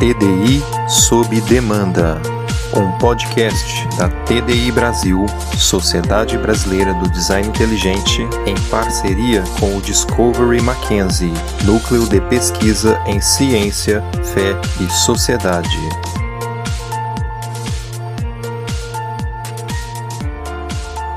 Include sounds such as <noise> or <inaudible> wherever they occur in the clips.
TDI sob demanda, um podcast da TDI Brasil, Sociedade Brasileira do Design Inteligente, em parceria com o Discovery Mackenzie, Núcleo de Pesquisa em Ciência, Fé e Sociedade.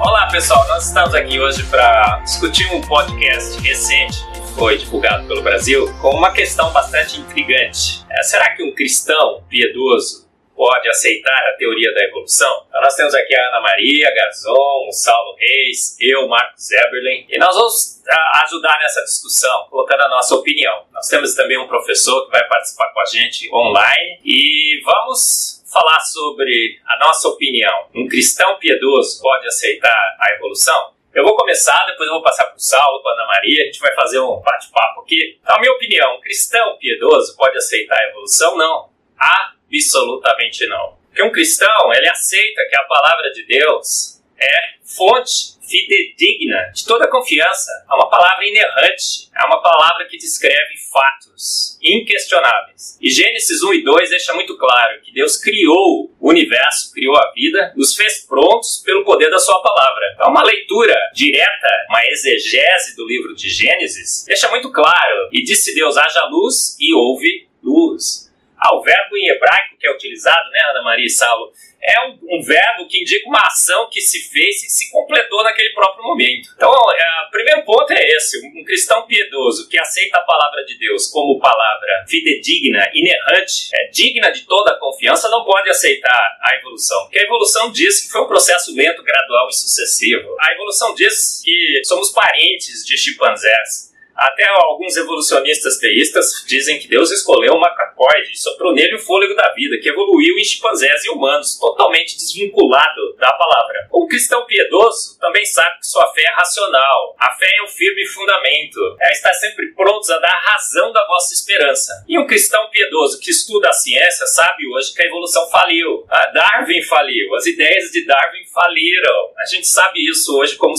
Olá pessoal, nós estamos aqui hoje para discutir um podcast recente foi divulgado pelo Brasil com uma questão bastante intrigante. É, será que um cristão piedoso pode aceitar a teoria da evolução? Então nós temos aqui a Ana Maria Gazon, o Saulo Reis, eu, Marcos Eberlin, e nós vamos ajudar nessa discussão, colocando a nossa opinião. Nós temos também um professor que vai participar com a gente online e vamos falar sobre a nossa opinião. Um cristão piedoso pode aceitar a evolução? Eu vou começar, depois eu vou passar para o Saulo, para Ana Maria, a gente vai fazer um bate-papo aqui. Então, a minha opinião, um cristão piedoso pode aceitar a evolução? Não. Absolutamente não. Porque um cristão, ele aceita que a palavra de Deus é fonte fidedigna, de toda confiança. É uma palavra inerrante, é uma palavra que descreve fatos inquestionáveis. E Gênesis 1 e 2 deixa muito claro que Deus criou o universo, criou a vida, nos fez prontos pelo poder da sua palavra. Então, uma leitura direta, uma exegese do livro de Gênesis, deixa muito claro. E disse Deus: haja luz e houve luz. Ah, o verbo em hebraico que é utilizado, né, Ana Maria e Saulo, é um, um, verbo que indica uma ação que se fez e se completou naquele próprio momento. Então, é, o primeiro ponto é esse: um cristão piedoso que aceita a palavra de Deus como palavra fidedigna, inerrante, é digna de toda a confiança, não pode aceitar a evolução. Porque a evolução diz que foi um processo lento, gradual e sucessivo. A evolução diz que somos parentes de chimpanzés. Até alguns evolucionistas teístas dizem que Deus escolheu um macacoide e soprou nele o fôlego da vida, que evoluiu em chimpanzés e humanos, totalmente desvinculado da palavra. O cristão piedoso também sabe que sua fé é racional. A fé é o firme fundamento. É estar sempre prontos a dar razão da vossa esperança. E um cristão piedoso que estuda a ciência sabe hoje que a evolução faliu. A Darwin faliu. As ideias de Darwin faliram. A gente sabe isso hoje como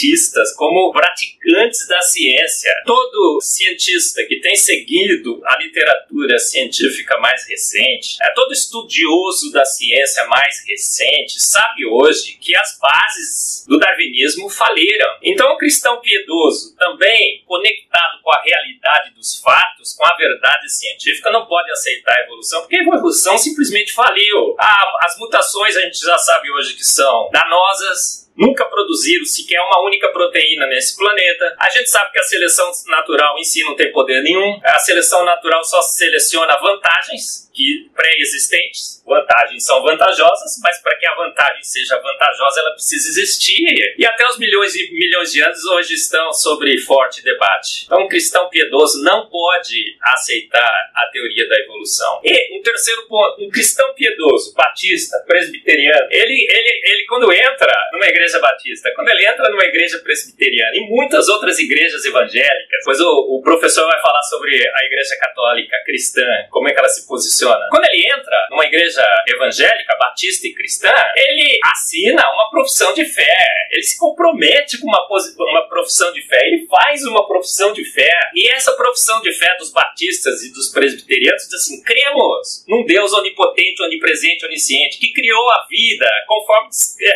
cientistas, como praticantes da ciência. Todo cientista que tem seguido a literatura científica mais recente, é todo estudioso da ciência mais recente, sabe hoje que as bases do darwinismo faliram. Então, o cristão piedoso, também conectado com a realidade dos fatos, com a verdade científica, não pode aceitar a evolução, porque a evolução simplesmente faliu. Ah, as mutações a gente já sabe hoje que são danosas, nunca produziram sequer uma única proteína nesse planeta. A gente sabe que a seleção natural em si não tem poder nenhum. A seleção natural só seleciona vantagens que pré-existentes. Vantagens são vantajosas, mas para que a vantagem seja vantajosa, ela precisa existir. E até os milhões e milhões de anos hoje estão sobre forte debate. Então, um cristão piedoso não pode aceitar a teoria da evolução. E um terceiro ponto, um cristão piedoso, batista, presbiteriano, ele, ele, ele quando entra numa igreja batista, quando ele entra numa igreja presbiteriana e muitas outras igrejas evangélicas, pois o, o professor vai falar sobre a igreja católica cristã, como é que ela se posiciona. Quando ele entra numa igreja evangélica, batista e cristã, ele assina uma profissão de fé. Ele se compromete com uma, uma profissão de fé. Ele faz uma profissão de fé. E essa profissão de fé dos batistas e dos presbiterianos diz assim: cremos num Deus onipotente, onipresente, onisciente, que criou a vida, conforme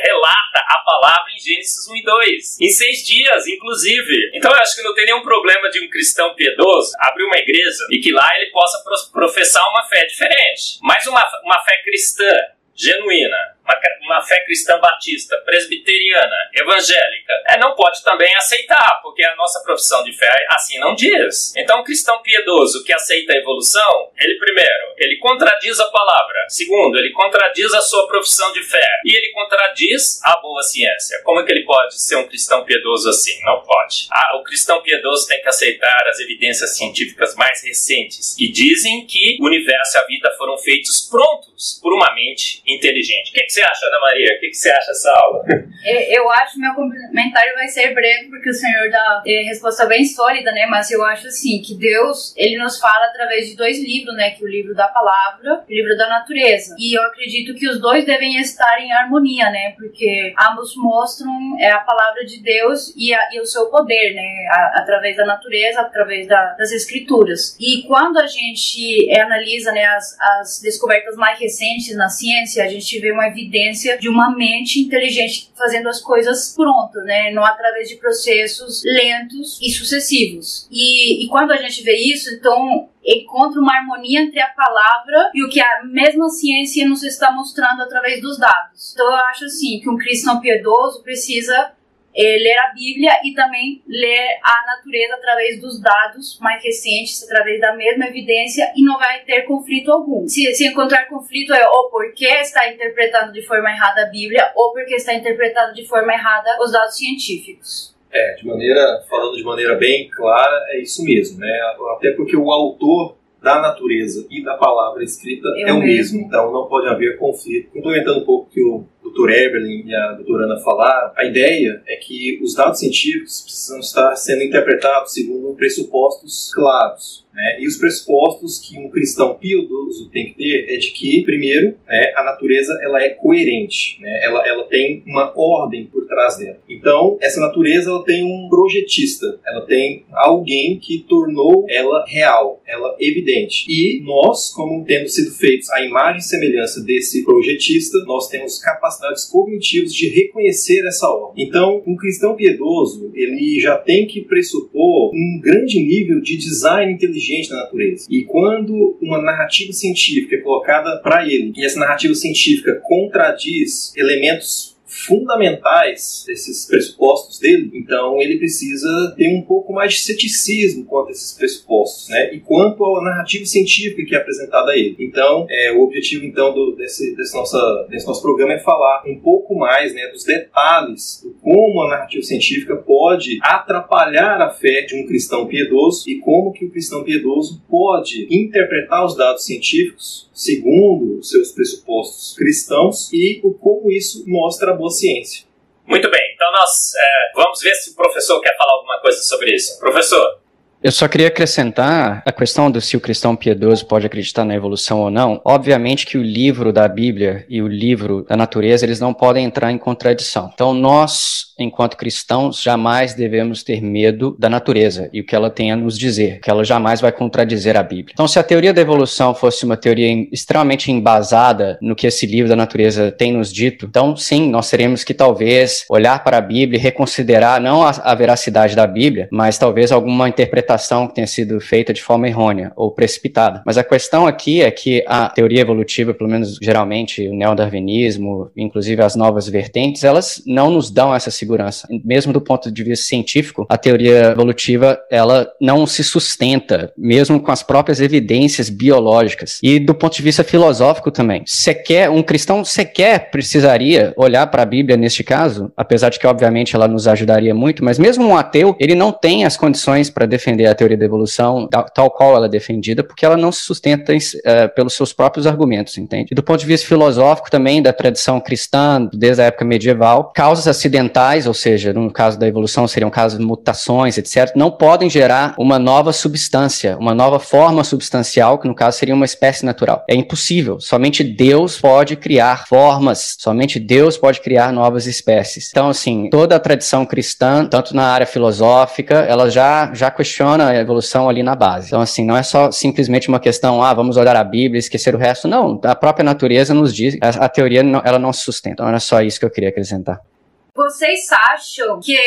relata a palavra em Gênesis 1 e 2. Em seis dias, inclusive. Então eu acho que não tem nenhum problema de um cristão piedoso abrir uma igreja e que lá ele possa professar uma fé diferente. Mas uma, uma fé cristã genuína, uma, uma fé cristã batista, presbiteriana, evangélica, é, não pode também aceitar, porque a nossa profissão de fé assim não diz. Então, o cristão piedoso que aceita a evolução, ele primeiro, ele contradiz a palavra. Segundo, ele contradiz a sua profissão de fé. E ele contradiz a boa ciência. Como é que ele pode ser um cristão piedoso assim? Não pode. Ah, o cristão piedoso tem que aceitar as evidências científicas mais recentes, que dizem que o universo e a vida foram feitos prontos por uma mente inteligente. O que, que você acha, Ana Maria? O que, que você acha dessa aula? <laughs> Eu acho que meu comentário vai ser breve, porque o senhor dá é, resposta bem sólida, né? Mas eu acho assim que Deus, ele nos fala através de dois livros, né? Que é o livro da palavra e o livro da natureza. E eu acredito que os dois devem estar em harmonia, né? Porque ambos mostram é, a palavra de Deus e, a, e o seu poder, né? A, através da natureza, através da, das escrituras. E quando a gente é, analisa né, as, as descobertas mais recentes na ciência, a gente vê uma evidência de uma mente inteligente fazendo as coisas prontas, né? Não através de processos lentos e sucessivos. E, e quando a gente vê isso, então encontra uma harmonia entre a palavra e o que a mesma ciência nos está mostrando através dos dados. Então eu acho assim que um cristão piedoso precisa é, ler a Bíblia e também ler a natureza através dos dados mais recentes, através da mesma evidência e não vai ter conflito algum. Se, se encontrar conflito é ou porque está interpretando de forma errada a Bíblia ou porque está interpretando de forma errada os dados científicos. É, de maneira, falando de maneira bem clara, é isso mesmo, né? Até porque o autor da natureza e da palavra escrita é, é o mesmo. mesmo. então não pode haver conflito. Complementando um pouco que o Dr. Eberlin e a doutora Ana falaram, a ideia é que os dados científicos precisam estar sendo interpretados segundo pressupostos claros. Né? E os pressupostos que um cristão piedoso tem que ter é de que, primeiro, né, a natureza ela é coerente, né? ela, ela tem uma ordem por trás dela. Então, essa natureza ela tem um projetista, ela tem alguém que tornou ela real, ela evidente. E nós, como tendo sido feitos à imagem e semelhança desse projetista, nós temos capacidades cognitivas de reconhecer essa ordem. Então, um cristão piedoso, ele já tem que pressupor um grande nível de design inteligente inteligente da natureza. E quando uma narrativa científica é colocada para ele e essa narrativa científica contradiz elementos fundamentais desses pressupostos dele, então ele precisa ter um pouco mais de ceticismo quanto a esses pressupostos, né? E quanto à narrativa científica que é apresentada a ele. Então, é, o objetivo então do, desse, desse, nossa, desse nosso programa é falar um pouco mais, né, dos detalhes do como a narrativa científica pode atrapalhar a fé de um cristão piedoso e como que o cristão piedoso pode interpretar os dados científicos segundo os seus pressupostos cristãos e o como isso mostra a boa ciência. Muito bem, então nós é, vamos ver se o professor quer falar alguma coisa sobre isso. Professor. Eu só queria acrescentar a questão do se o cristão piedoso pode acreditar na evolução ou não. Obviamente que o livro da Bíblia e o livro da natureza, eles não podem entrar em contradição. Então nós, enquanto cristãos, jamais devemos ter medo da natureza e o que ela tem a nos dizer, que ela jamais vai contradizer a Bíblia. Então se a teoria da evolução fosse uma teoria extremamente embasada no que esse livro da natureza tem nos dito, então sim, nós teremos que talvez olhar para a Bíblia e reconsiderar não a, a veracidade da Bíblia, mas talvez alguma interpretação interpretação que tenha sido feita de forma errônea ou precipitada. Mas a questão aqui é que a teoria evolutiva, pelo menos geralmente o neodarwinismo, inclusive as novas vertentes, elas não nos dão essa segurança. Mesmo do ponto de vista científico, a teoria evolutiva ela não se sustenta, mesmo com as próprias evidências biológicas. E do ponto de vista filosófico também. Sequer um cristão sequer precisaria olhar para a Bíblia neste caso, apesar de que obviamente ela nos ajudaria muito, mas mesmo um ateu, ele não tem as condições para defender defender a teoria da evolução tal, qual ela é defendida, porque ela não se sustenta uh, pelos seus próprios argumentos, entende? E do ponto de vista filosófico também, da tradição cristã, desde a época medieval, causas acidentais, ou seja, no caso da evolução seriam casos de mutações, etc., não podem gerar uma nova substância, uma nova forma substancial, que no caso seria uma espécie natural. É impossível. Somente Deus pode criar formas, somente Deus pode criar novas espécies. Então, assim, toda a tradição cristã, tanto na área filosófica, ela já, já questiona funciona a evolução ali na base. Então, assim, não é só simplesmente uma questão, ah, vamos olhar a Bíblia e esquecer o resto. Não, a própria natureza nos diz, a, a teoria não, ela não se sustenta. Então, era só isso que eu queria acrescentar. Vocês acham que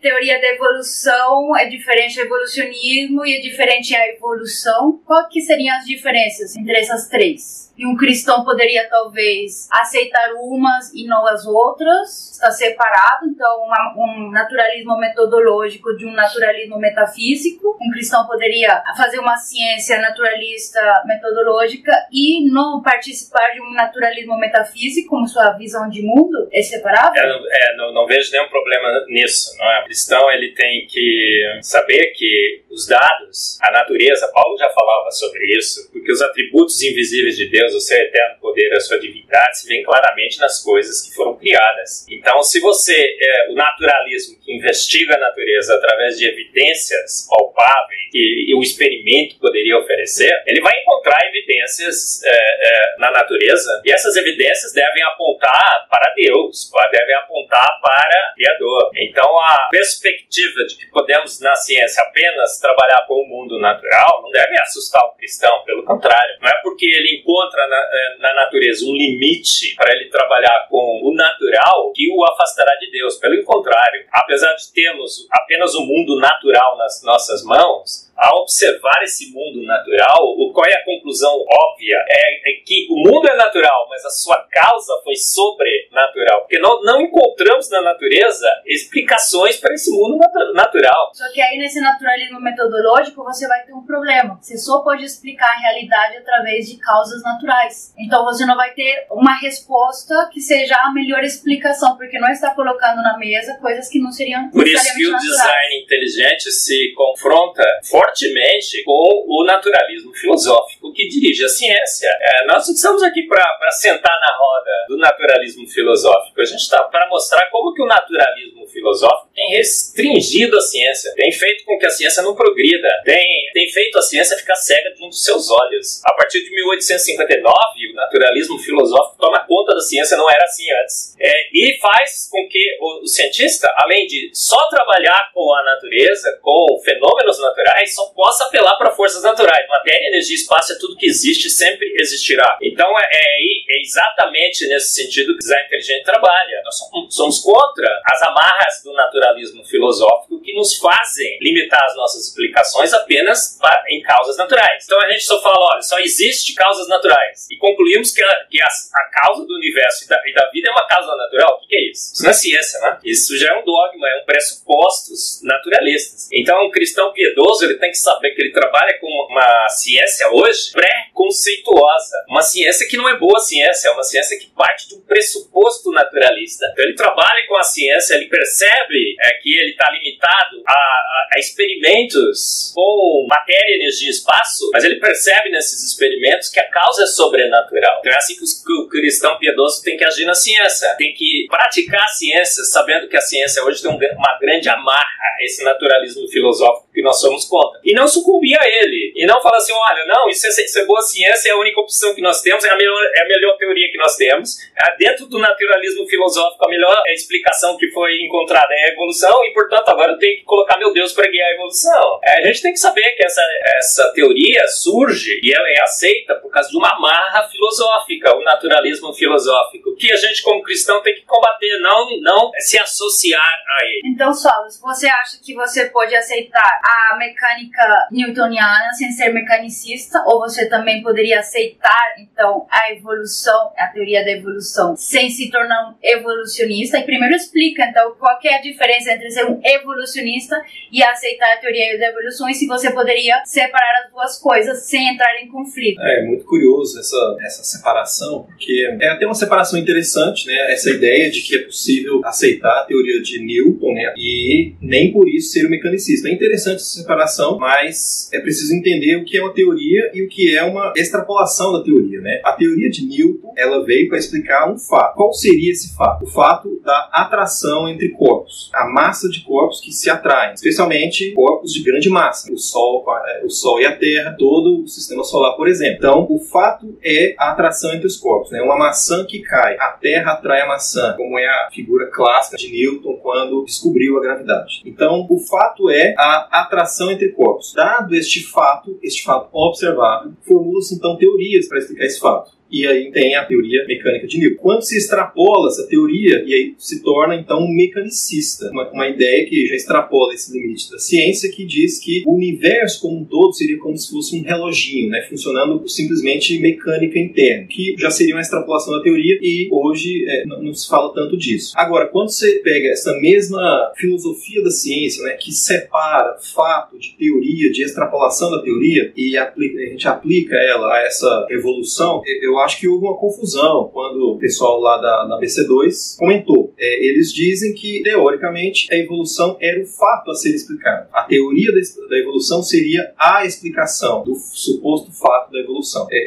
teoria da evolução é diferente do evolucionismo e é diferente a evolução? Qual que seriam as diferenças entre essas três? E um cristão poderia talvez aceitar umas e não as outras, está separado, então uma, um naturalismo metodológico de um naturalismo metafísico. Um cristão poderia fazer uma ciência naturalista metodológica e não participar de um naturalismo metafísico, como sua visão de mundo é separável? É, é não, não, vejo nenhum problema nisso. Não é? O cristão ele tem que saber que os dados, a natureza, Paulo já falava sobre isso, porque os atributos invisíveis de Deus, o seu eterno poder, a sua divindade, se vêem claramente nas coisas que foram criadas. Então, se você, é, o naturalismo que investiga a natureza através de evidências palpáveis que o experimento poderia oferecer, ele vai encontrar evidências é, é, na natureza e essas evidências devem apontar para Deus, devem apontar para o Criador. Então, a perspectiva de que podemos na ciência apenas trabalhar com o mundo natural não deve assustar o cristão, pelo contrário. Não é porque ele encontra na, é, na natureza um limite para ele trabalhar com o natural que o afastará de Deus. Pelo contrário, apesar de termos apenas o mundo natural nas nossas mãos, ao observar esse mundo natural, qual é a conclusão óbvia? É, é, que o mundo é natural, mas a sua causa foi sobrenatural. Porque não, não encontramos na natureza explicações para esse mundo natu natural. Só que aí nesse naturalismo metodológico você vai ter um problema. Você só pode explicar a realidade através de causas naturais. Então você não vai ter uma resposta que seja a melhor explicação, porque não está colocando na mesa coisas que não seriam Por isso que o naturais. design inteligente se confronta fortemente com o naturalismo filosófico que dirige a ciência. É, nós estamos aqui para sentar na roda do naturalismo filosófico. A gente está para mostrar como que o naturalismo filosófico tem restringido a ciência, tem feito com que a ciência não progrida, tem, tem feito a ciência ficar cega de um dos seus olhos. A partir de 1859, o naturalismo filosófico toma conta da ciência, não era assim antes. É, e faz com que o, o cientista, além de só trabalhar com a natureza, com fenômenos naturais, só possa apelar para forças naturais. Matéria, energia, espaço é tudo que existe, sempre existirá. Então é, é, é exatamente nesse sentido que o design inteligente trabalha. Nós somos contra as amarras do naturalismo filosófico que nos fazem limitar as nossas explicações apenas em causas naturais. Então a gente só fala, olha, só existe causas naturais. E concluímos que a, que a, a causa do universo e da, e da, vida é uma causa natural. O que, que é isso? Isso não é ciência, né? Isso já é um dogma, é um pressupostos naturalistas. Então um cristão piedoso ele tem que saber que ele trabalha com uma ciência hoje pré-conceituosa. Uma ciência que não é boa ciência, é uma ciência que parte de um pressuposto naturalista. Então ele trabalha com a ciência, ele percebe é, que ele está limitado a, a, a, experimentos com matéria, energia e espaço, mas ele percebe nesses experimentos que a causa é sobrenatural. Então é assim que, os, que o cristão piedoso tem que agir na ciência, tem que praticar a ciência, sabendo que a ciência hoje tem um, uma grande amarra esse naturalismo filosófico que nós somos contra. E não sucumbir a ele. E não falar assim, olha, não, isso é, isso é boa ciência, é a única opção que nós temos, é a melhor, é a melhor teoria que nós temos. É, dentro do naturalismo filosófico, a melhor explicação que foi encontrada é a evolução, e portanto agora eu tenho que colocar meu Deus para guiar a evolução. É, a gente tem que saber que essa, essa teoria surge e ela é aceita por causa de uma amarra filosófica, o naturalismo filosófico, que a gente como cristão tem que combater, não, não se associar a ele. Então, Solos, você acha que você pode aceitar a mecânica newtoniana sem ser mecanicista, ou você também poderia aceitar, então, a evolução, a teoria da evolução, sem se tornar um evolucionista? E primeiro explica, então, qual é a diferença entre ser um evolucionista e aceitar a teoria da evolução, e se você poderia separar as duas coisas sem entrar em conflito. É, muito curioso essa, essa separação, porque é até uma separação interessante, né? Essa ideia de que é possível aceitar a teoria de Newton, né? E nem por isso ser um mecanicista. É interessante essa separação, mas é preciso entender o que é uma teoria e o que é uma extrapolação da teoria, né? A teoria de Newton, ela veio para explicar um fato. Qual seria esse fato? O fato da atração entre corpos. A massa de corpos que se atraem, especialmente corpos de grande massa. O Sol, o Sol e a Terra, todo o sistema solar, por exemplo. Então, o fato é a atração entre os corpos, né? Uma maçã que cai, a Terra atrai a maçã, como é a figura clássica de Newton quando descobriu a gravidade. Então, o fato é a atração entre corpos. Dado este fato, este fato observável, formula-se então teorias para explicar esse fato e aí tem a teoria mecânica de Newton. Quando se extrapola essa teoria, e aí se torna então um mecanicista, uma, uma ideia que já extrapola esse limite da ciência, que diz que o universo como um todo seria como se fosse um reloginho, né, funcionando simplesmente mecânica interna, que já seria uma extrapolação da teoria e hoje é, não, não, se fala tanto disso. Agora, quando você pega essa mesma filosofia da ciência, né, que separa fato de teoria, de extrapolação da teoria, e aplica, a gente aplica ela a essa evolução, eu acho que houve uma confusão quando o pessoal lá da, da BC2 comentou. É, eles dizem que, teoricamente, a evolução era o fato a ser explicado. A teoria da, evolução seria a explicação do suposto fato da evolução. É,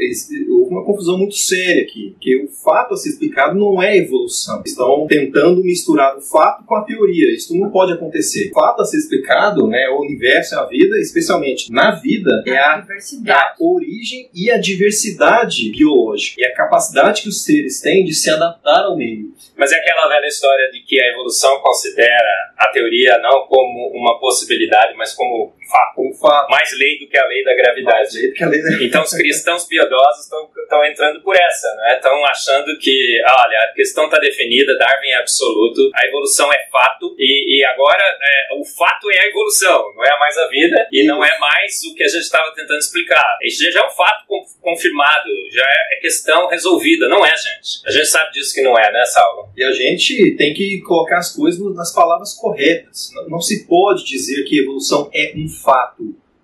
houve uma confusão muito séria aqui, que o fato a ser explicado não é evolução. Estão tentando misturar o fato com a teoria. Isso não pode acontecer. O fato a ser explicado, né, o universo, a vida, especialmente na vida, é a, a origem e a diversidade biológica e a capacidade que os seres têm de se adaptar ao meio. Mas é aquela velha história de que a evolução considera a teoria não como uma possibilidade, mas como fato. Um fato. Mais lei do que a lei da gravidade. Mais lei do que a lei da... Então os cristãos piedosos estão entrando por essa, né? Estão achando que, olha, a questão está definida, Darwin é absoluto, a evolução é fato e, e agora é, o fato é a evolução, não é mais a vida e não é mais o que a gente estava tentando explicar. Isso já é um fato confirmado, já é, é questão resolvida, não é, gente? A gente sabe disso que não é, né, Saulo? E a gente tem que colocar as coisas nas palavras corretas. Não se pode dizer que evolução é um fato,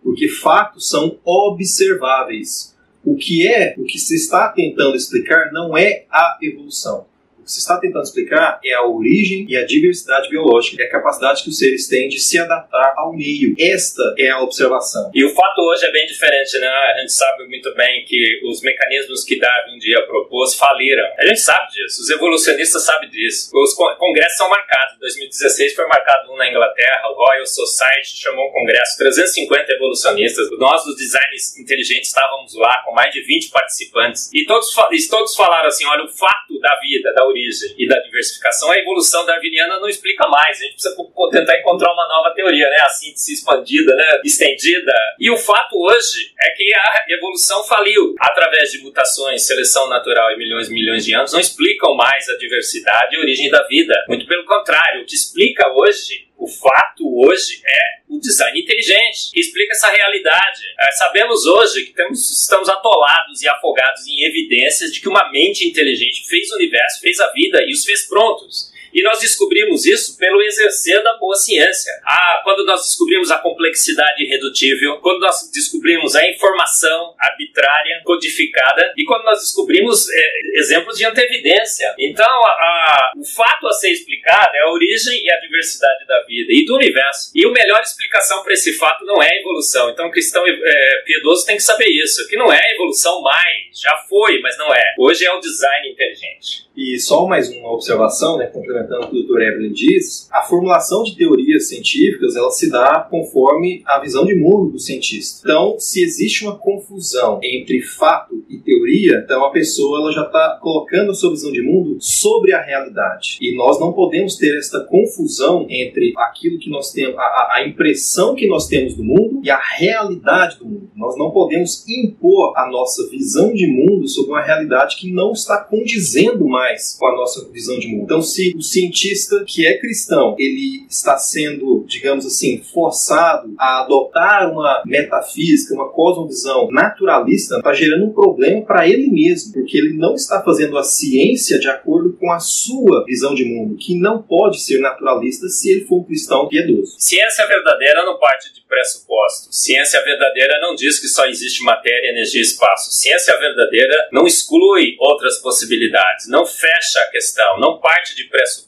porque fatos são observáveis. O que é, o que se está tentando explicar não é a evolução. Se está tentando explicar é a origem e a diversidade biológica, é a capacidade que os seres têm de se adaptar ao meio. Esta é a observação. E o fato hoje é bem diferente, né? A gente sabe muito bem que os mecanismos que Darwin um dia propôs faliram. A gente sabe disso, os evolucionistas sabem disso. Os congressos são marcados. Em 2016 foi marcado um na Inglaterra, o Royal Society chamou um congresso, 350 evolucionistas. Nós, dos designs inteligentes, estávamos lá com mais de 20 participantes. E todos, e todos falaram assim: olha, o fato da vida, da origem e da diversificação, a evolução darwiniana não explica mais. A gente precisa tentar encontrar uma nova teoria, né? A síntese expandida, né? Estendida. E o fato hoje é que a evolução faliu através de mutações, seleção natural e milhões e milhões de anos não explicam mais a diversidade e a origem da vida. Muito pelo contrário, o que explica hoje o fato hoje é o design inteligente, que explica essa realidade. É, sabemos hoje que temos, estamos atolados e afogados em evidências de que uma mente inteligente fez o universo, fez a vida e os fez prontos. E nós descobrimos isso pelo exercer da boa ciência. Ah, quando nós descobrimos a complexidade irredutível, quando nós descobrimos a informação arbitrária, codificada, e quando nós descobrimos é, exemplos de antevidência. Então, a, a, o fato a ser explicado é a origem e a diversidade da vida e do universo. E a melhor explicação para esse fato não é a evolução. Então, o cristão é, piedoso tem que saber isso, que não é a evolução mais, já foi, mas não é. Hoje é o design inteligente. E só mais uma observação, né, o que o Dr. Evelyn diz, a formulação de teorias científicas ela se dá conforme a visão de mundo do cientista. Então, se existe uma confusão entre fato e teoria, então a pessoa ela já está colocando a sua visão de mundo sobre a realidade. E nós não podemos ter esta confusão entre aquilo que nós temos, a, a impressão que nós temos do mundo e a realidade do mundo. Nós não podemos impor a nossa visão de mundo sobre uma realidade que não está condizendo mais mais com a nossa visão de mundo. Então, se o cientista que é cristão, ele está sendo, digamos assim, forçado a adotar uma metafísica, uma cosmovisão naturalista, está gerando um problema para ele mesmo, porque ele não está fazendo a ciência de acordo com a sua visão de mundo, que não pode ser naturalista se ele for um cristão piedoso. Ciência verdadeira não parte de pressupostos. Ciência verdadeira não diz que só existe matéria, energia e espaço. Ciência verdadeira não exclui outras possibilidades, não fecha a questão, não parte de pressupostos,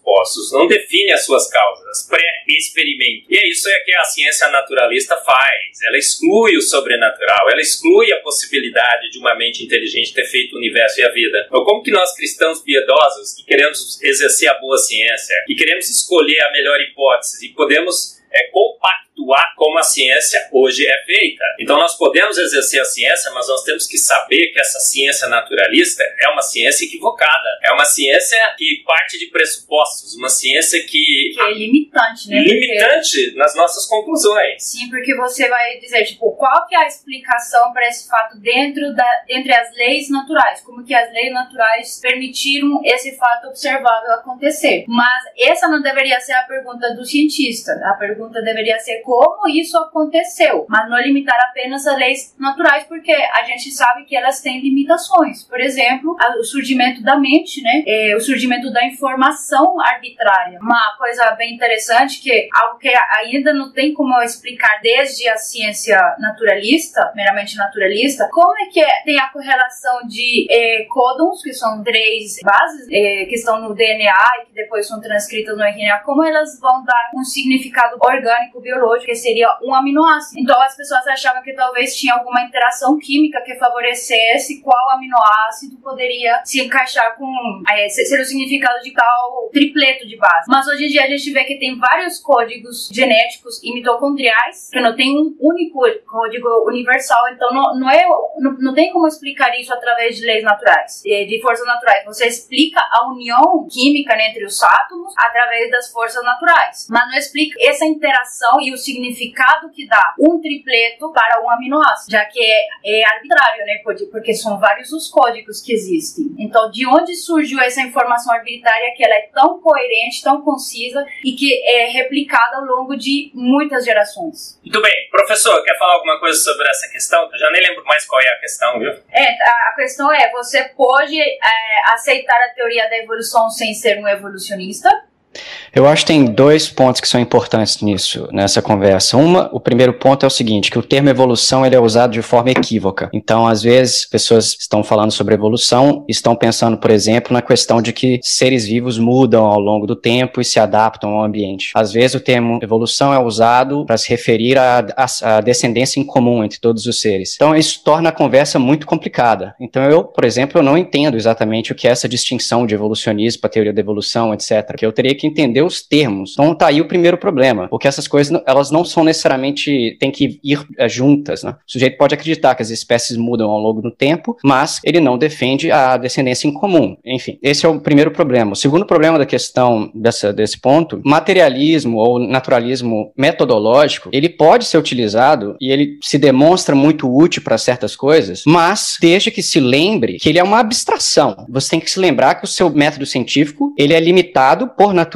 não define as suas causas, pré-experimento. E é isso que a ciência naturalista faz. Ela exclui o sobrenatural, ela exclui a possibilidade de uma mente inteligente ter feito o universo e a vida. Então, como que nós cristãos piedosos, que queremos exercer a boa ciência, que queremos escolher a melhor hipótese e podemos é, compactar atuar como a ciência hoje é feita. Então nós podemos exercer a ciência, mas nós temos que saber que essa ciência naturalista é uma ciência equivocada. É uma ciência que parte de pressupostos, uma ciência que... Que é limitante, né? Limitante porque... nas nossas conclusões. Sim, porque você vai dizer, tipo, qual que é a explicação para esse fato dentro da, entre as leis naturais? Como que as leis naturais permitiram esse fato observável acontecer? Mas essa não deveria ser a pergunta do cientista. A pergunta deveria ser como isso aconteceu, mas não limitar apenas a leis naturais, porque a gente sabe que elas têm limitações. Por exemplo, o surgimento da mente, né? É, o surgimento da informação arbitrária. Uma coisa bem interessante que algo que ainda não tem como explicar desde a ciência naturalista, meramente naturalista, como é que é, tem a correlação de é, códons, que são três bases é, que estão no DNA e que depois são transcritas no RNA, como elas vão dar um significado orgânico, biológico, que seria um aminoácido. Então as pessoas achavam que talvez tinha alguma interação química que favorecesse qual aminoácido poderia se encaixar com é, ser o significado de tal tripleto de base. Mas hoje em dia a gente vê que tem vários códigos genéticos e mitocondriais que não tem um único código universal, então não, não é não, não tem como explicar isso através de leis naturais, de forças naturais. Você explica a união química né, entre os átomos através das forças naturais, mas não explica essa interação e o significado que dá um tripleto para um aminoácido, já que é, é arbitrário, né? Porque são vários os códigos que existem. Então, de onde surgiu essa informação arbitrária que ela é tão coerente, tão concisa e que é replicada ao longo de muitas gerações? Muito bem. Professor, quer falar alguma coisa sobre essa questão? Eu já nem lembro mais qual é a questão, viu? É, a questão é, você pode é, aceitar a teoria da evolução sem ser um evolucionista? Eu acho que tem dois pontos que são importantes nisso, nessa conversa. Uma, o primeiro ponto é o seguinte, que o termo evolução ele é usado de forma equívoca. Então, às vezes, pessoas estão falando sobre evolução, estão pensando, por exemplo, na questão de que seres vivos mudam ao longo do tempo e se adaptam ao ambiente. Às vezes, o termo evolução é usado para se referir à, descendência em comum entre todos os seres. Então, isso torna a conversa muito complicada. Então, eu, por exemplo, eu não entendo exatamente o que é essa distinção de evolucionismo para teoria da evolução, etc. Que eu teria que entender os termos. Então tá aí o primeiro problema, porque essas coisas elas não são necessariamente tem que ir é, juntas, né? O sujeito pode acreditar que as espécies mudam ao longo do tempo, mas ele não defende a descendência em comum. Enfim, esse é o primeiro problema. O segundo problema da questão dessa, desse ponto, materialismo ou naturalismo metodológico, ele pode ser utilizado e ele se demonstra muito útil para certas coisas, mas desde que se lembre que ele é uma abstração. Você tem que se lembrar que o seu método científico ele é limitado por natureza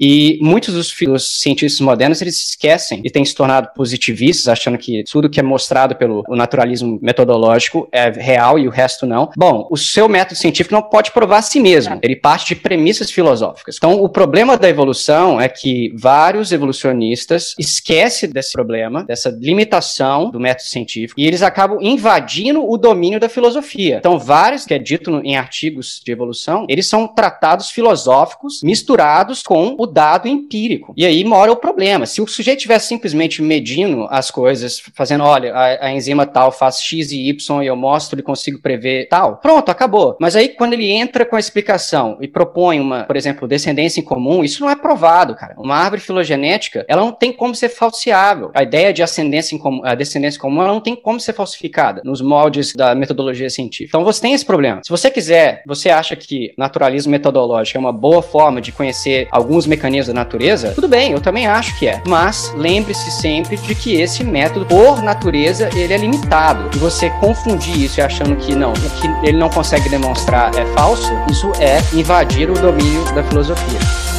e muitos dos, dos, cientistas modernos eles esquecem e têm se tornado positivistas, achando que tudo que é mostrado pelo naturalismo metodológico é real e o resto não. Bom, o seu método científico não pode provar a si mesmo, ele parte de premissas filosóficas. Então, o problema da evolução é que vários evolucionistas esquecem desse problema, dessa limitação do método científico, e eles acabam invadindo o domínio da filosofia. Então, vários, que é dito em artigos de evolução, eles são tratados filosóficos misturados com com o dado empírico. E aí mora o problema. Se o sujeito estiver simplesmente medindo as coisas, fazendo, olha, a, a, enzima tal faz X e Y e eu mostro e consigo prever tal, pronto, acabou. Mas aí quando ele entra com a explicação e propõe uma, por exemplo, descendência em comum, isso não é provado, cara. Uma árvore filogenética, ela não tem como ser falseável. A ideia de ascendência em comum, a descendência comum, ela não tem como ser falsificada nos moldes da metodologia científica. Então você tem esse problema. Se você quiser, você acha que naturalismo metodológico é uma boa forma de conhecer alguns mecanismos da natureza, tudo bem, eu também acho que é. Mas lembre-se sempre de que esse método, por natureza, ele é limitado. E você confundir isso achando que não, que ele não consegue demonstrar é falso, isso é invadir o domínio da filosofia.